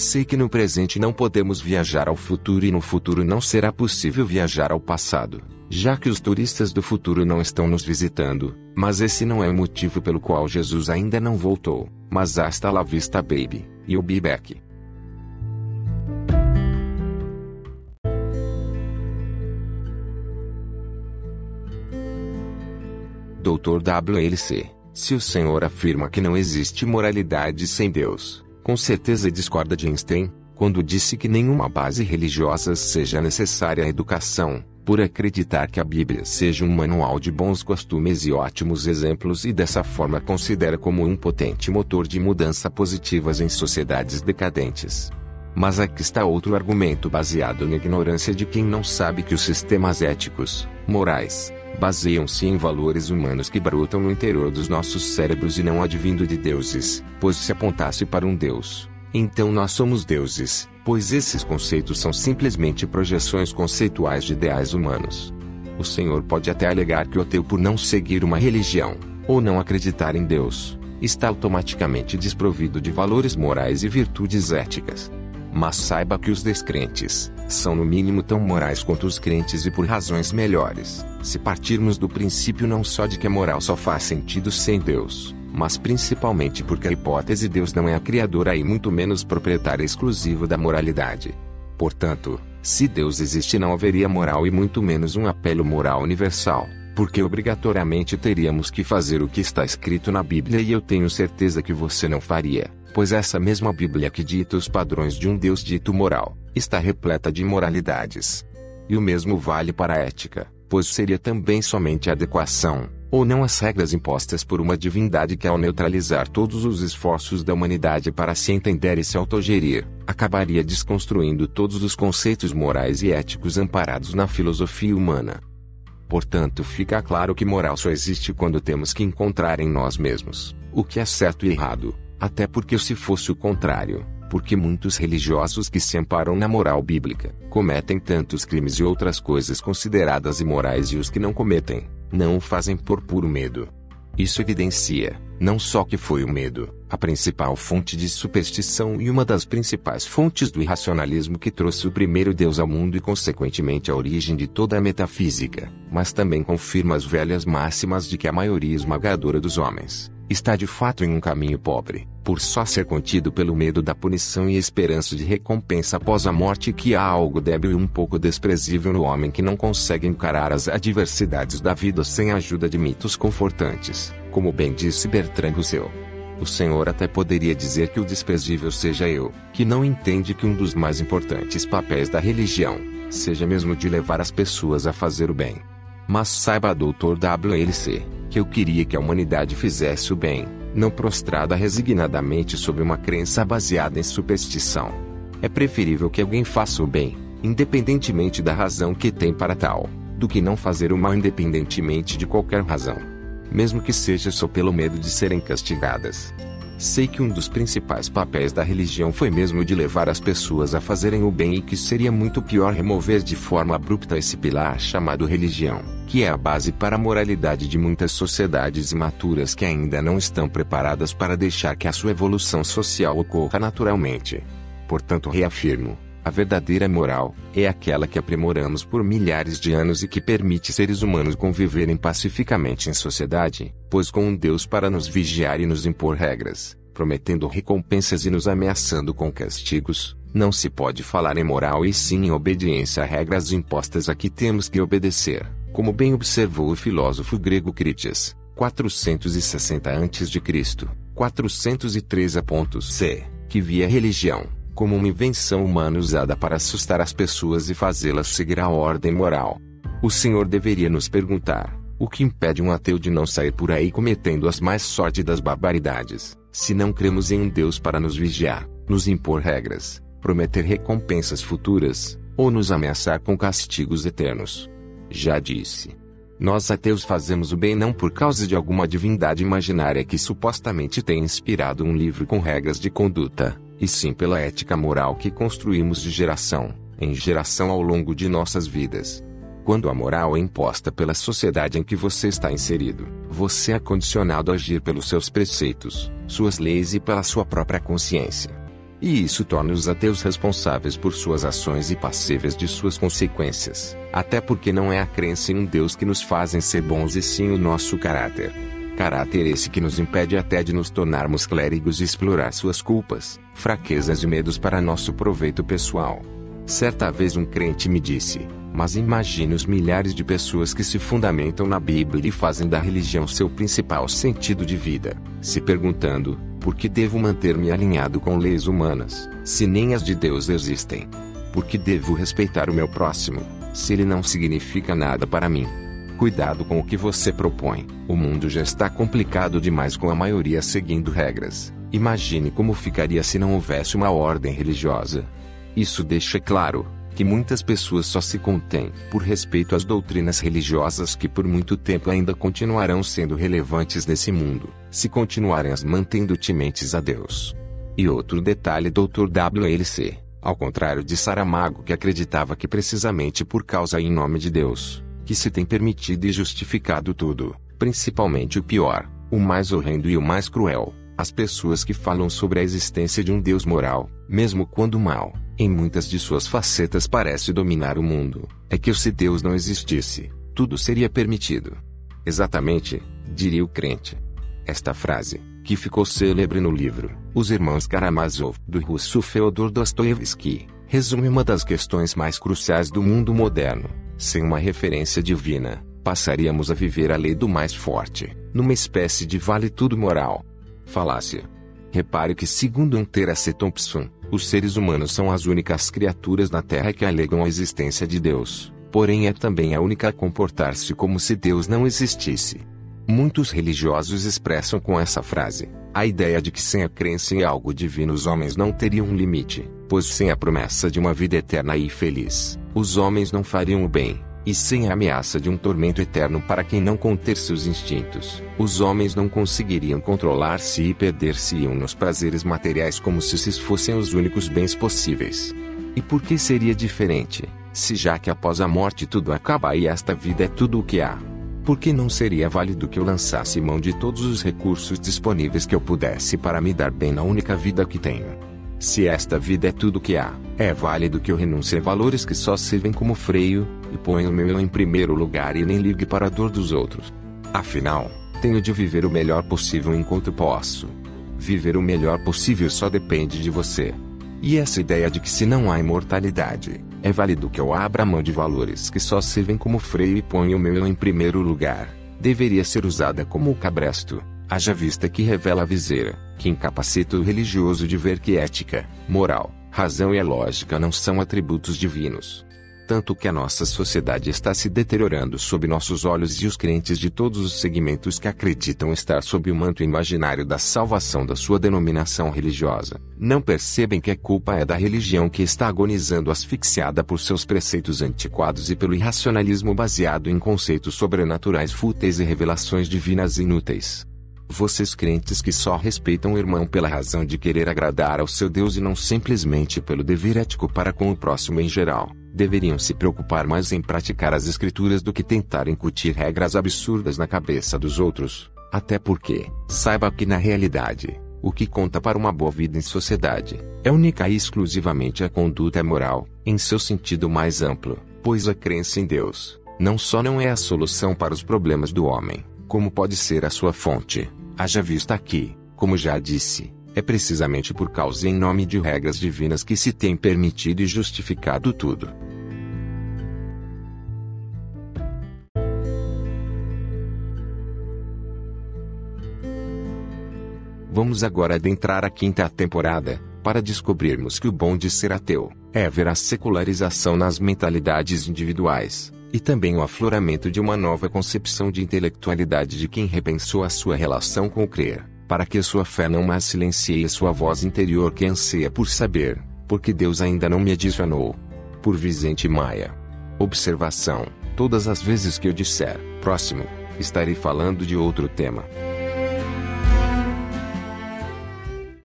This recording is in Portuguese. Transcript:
Sei que no presente não podemos viajar ao futuro e no futuro não será possível viajar ao passado, já que os turistas do futuro não estão nos visitando, mas esse não é o motivo pelo qual Jesus ainda não voltou, mas hasta la vista baby, e o be back. Dr. WLC, se o Senhor afirma que não existe moralidade sem Deus, com certeza discorda de Einstein, quando disse que nenhuma base religiosa seja necessária à educação, por acreditar que a Bíblia seja um manual de bons costumes e ótimos exemplos e dessa forma considera como um potente motor de mudança positivas em sociedades decadentes. Mas aqui está outro argumento baseado na ignorância de quem não sabe que os sistemas éticos, morais, baseiam-se em valores humanos que brotam no interior dos nossos cérebros e não advindo de deuses, pois se apontasse para um deus, então nós somos deuses, pois esses conceitos são simplesmente projeções conceituais de ideais humanos. O Senhor pode até alegar que o ateu por não seguir uma religião, ou não acreditar em Deus, está automaticamente desprovido de valores morais e virtudes éticas. Mas saiba que os descrentes são no mínimo tão morais quanto os crentes e por razões melhores, se partirmos do princípio não só de que a moral só faz sentido sem Deus, mas principalmente porque a hipótese Deus não é a criadora e muito menos proprietária exclusiva da moralidade. Portanto, se Deus existe não haveria moral e muito menos um apelo moral universal, porque obrigatoriamente teríamos que fazer o que está escrito na Bíblia e eu tenho certeza que você não faria pois essa mesma Bíblia que dita os padrões de um Deus dito moral, está repleta de imoralidades. E o mesmo vale para a ética, pois seria também somente a adequação, ou não as regras impostas por uma divindade que ao neutralizar todos os esforços da humanidade para se entender e se autogerir, acabaria desconstruindo todos os conceitos morais e éticos amparados na filosofia humana. Portanto, fica claro que moral só existe quando temos que encontrar em nós mesmos o que é certo e errado, até porque se fosse o contrário, porque muitos religiosos que se amparam na moral bíblica, cometem tantos crimes e outras coisas consideradas imorais e os que não cometem, não o fazem por puro medo. Isso evidencia, não só que foi o medo, a principal fonte de superstição e uma das principais fontes do irracionalismo que trouxe o primeiro Deus ao mundo e consequentemente a origem de toda a metafísica, mas também confirma as velhas máximas de que a maioria esmagadora dos homens, está de fato em um caminho pobre, por só ser contido pelo medo da punição e esperança de recompensa após a morte que há algo débil e um pouco desprezível no homem que não consegue encarar as adversidades da vida sem a ajuda de mitos confortantes, como bem disse Bertrand Russell. O Senhor até poderia dizer que o desprezível seja eu, que não entende que um dos mais importantes papéis da religião, seja mesmo de levar as pessoas a fazer o bem. Mas saiba, Dr. WLC, que eu queria que a humanidade fizesse o bem, não prostrada resignadamente sob uma crença baseada em superstição. É preferível que alguém faça o bem, independentemente da razão que tem para tal, do que não fazer o mal independentemente de qualquer razão. Mesmo que seja só pelo medo de serem castigadas. Sei que um dos principais papéis da religião foi mesmo de levar as pessoas a fazerem o bem e que seria muito pior remover de forma abrupta esse pilar chamado religião, que é a base para a moralidade de muitas sociedades imaturas que ainda não estão preparadas para deixar que a sua evolução social ocorra naturalmente. Portanto, reafirmo, a verdadeira moral é aquela que aprimoramos por milhares de anos e que permite seres humanos conviverem pacificamente em sociedade, pois com um Deus para nos vigiar e nos impor regras, prometendo recompensas e nos ameaçando com castigos, não se pode falar em moral e sim em obediência a regras impostas a que temos que obedecer, como bem observou o filósofo grego Critias, 460 a.C., 403 a.C., que via religião como uma invenção humana usada para assustar as pessoas e fazê-las seguir a ordem moral. O Senhor deveria nos perguntar: o que impede um ateu de não sair por aí cometendo as mais sórdidas barbaridades, se não cremos em um Deus para nos vigiar, nos impor regras, prometer recompensas futuras, ou nos ameaçar com castigos eternos? Já disse. Nós ateus fazemos o bem não por causa de alguma divindade imaginária que supostamente tem inspirado um livro com regras de conduta, e sim pela ética moral que construímos de geração em geração ao longo de nossas vidas. Quando a moral é imposta pela sociedade em que você está inserido, você é condicionado a agir pelos seus preceitos, suas leis e pela sua própria consciência. E isso torna os ateus responsáveis por suas ações e passíveis de suas consequências. Até porque não é a crença em um Deus que nos fazem ser bons e sim o nosso caráter. Caráter esse que nos impede até de nos tornarmos clérigos e explorar suas culpas, fraquezas e medos para nosso proveito pessoal. Certa vez um crente me disse: Mas imagine os milhares de pessoas que se fundamentam na Bíblia e fazem da religião seu principal sentido de vida, se perguntando: por que devo manter-me alinhado com leis humanas, se nem as de Deus existem? Por que devo respeitar o meu próximo, se ele não significa nada para mim? Cuidado com o que você propõe. O mundo já está complicado demais com a maioria seguindo regras. Imagine como ficaria se não houvesse uma ordem religiosa. Isso deixa claro que muitas pessoas só se contêm por respeito às doutrinas religiosas que por muito tempo ainda continuarão sendo relevantes nesse mundo, se continuarem as mantendo tementes a Deus. E outro detalhe Dr. WLC, ao contrário de Saramago que acreditava que precisamente por causa em nome de Deus, que se tem permitido e justificado tudo, principalmente o pior, o mais horrendo e o mais cruel, as pessoas que falam sobre a existência de um Deus moral, mesmo quando mal, em muitas de suas facetas parece dominar o mundo, é que se Deus não existisse, tudo seria permitido. Exatamente, diria o crente. Esta frase, que ficou célebre no livro Os Irmãos Karamazov, do russo Fyodor Dostoevsky, resume uma das questões mais cruciais do mundo moderno. Sem uma referência divina, passaríamos a viver a lei do mais forte, numa espécie de vale-tudo moral. Falácia. Repare que, segundo Hunter S. Thompson, os seres humanos são as únicas criaturas na Terra que alegam a existência de Deus, porém é também a única a comportar-se como se Deus não existisse. Muitos religiosos expressam com essa frase a ideia de que sem a crença em algo divino os homens não teriam um limite, pois sem a promessa de uma vida eterna e feliz, os homens não fariam o bem, e sem a ameaça de um tormento eterno para quem não conter seus instintos, os homens não conseguiriam controlar-se e perder-se-iam nos prazeres materiais como se esses fossem os únicos bens possíveis. E por que seria diferente, se já que após a morte tudo acaba e esta vida é tudo o que há? Por que não seria válido que eu lançasse mão de todos os recursos disponíveis que eu pudesse para me dar bem na única vida que tenho? Se esta vida é tudo que há, é válido que eu renuncie a valores que só servem como freio, e ponha o meu eu em primeiro lugar e nem ligue para a dor dos outros. Afinal, tenho de viver o melhor possível enquanto posso. Viver o melhor possível só depende de você. E essa ideia de que se não há imortalidade, é válido que eu abra mão de valores que só servem como freio e ponha o meu eu em primeiro lugar, deveria ser usada como o cabresto, haja vista que revela a viseira, que incapacita o religioso de ver que ética, moral, razão e a lógica não são atributos divinos tanto que a nossa sociedade está se deteriorando sob nossos olhos e os crentes de todos os segmentos que acreditam estar sob o manto imaginário da salvação da sua denominação religiosa, não percebem que a culpa é da religião que está agonizando asfixiada por seus preceitos antiquados e pelo irracionalismo baseado em conceitos sobrenaturais fúteis e revelações divinas inúteis. Vocês crentes que só respeitam o irmão pela razão de querer agradar ao seu Deus e não simplesmente pelo dever ético para com o próximo em geral deveriam se preocupar mais em praticar as escrituras do que tentar incutir regras absurdas na cabeça dos outros. Até porque, saiba que na realidade, o que conta para uma boa vida em sociedade é única e exclusivamente a conduta moral, em seu sentido mais amplo, pois a crença em Deus não só não é a solução para os problemas do homem, como pode ser a sua fonte. Haja vista aqui, como já disse, é precisamente por causa em nome de regras divinas que se tem permitido e justificado tudo. Vamos agora adentrar a quinta temporada, para descobrirmos que o bom de ser ateu é ver a secularização nas mentalidades individuais, e também o afloramento de uma nova concepção de intelectualidade de quem repensou a sua relação com o crer para que sua fé não mais silencie sua voz interior que anseia por saber, porque Deus ainda não me adicionou. Por Vicente Maia. Observação: todas as vezes que eu disser próximo, estarei falando de outro tema.